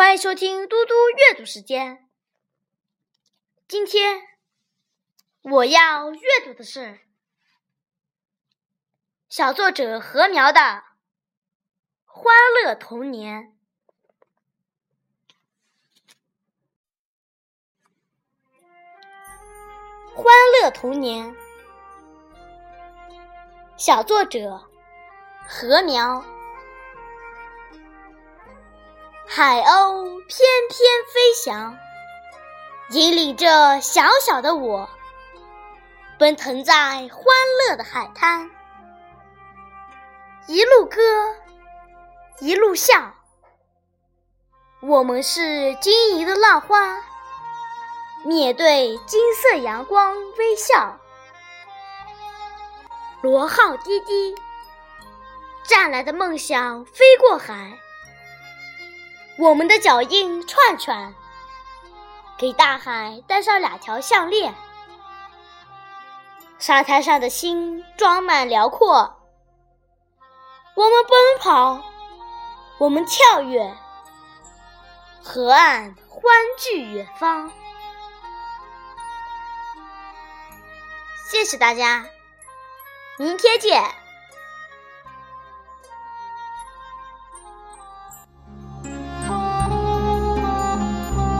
欢迎收听嘟嘟阅读时间。今天我要阅读的是小作者禾苗的《欢乐童年》。欢乐童年，小作者禾苗。海鸥翩翩飞翔，引领着小小的我，奔腾在欢乐的海滩，一路歌，一路笑。我们是晶莹的浪花，面对金色阳光微笑。螺号滴滴，湛蓝的梦想飞过海。我们的脚印串串，给大海戴上两条项链。沙滩上的心装满辽阔，我们奔跑，我们跳跃，河岸欢聚远方。谢谢大家，明天见。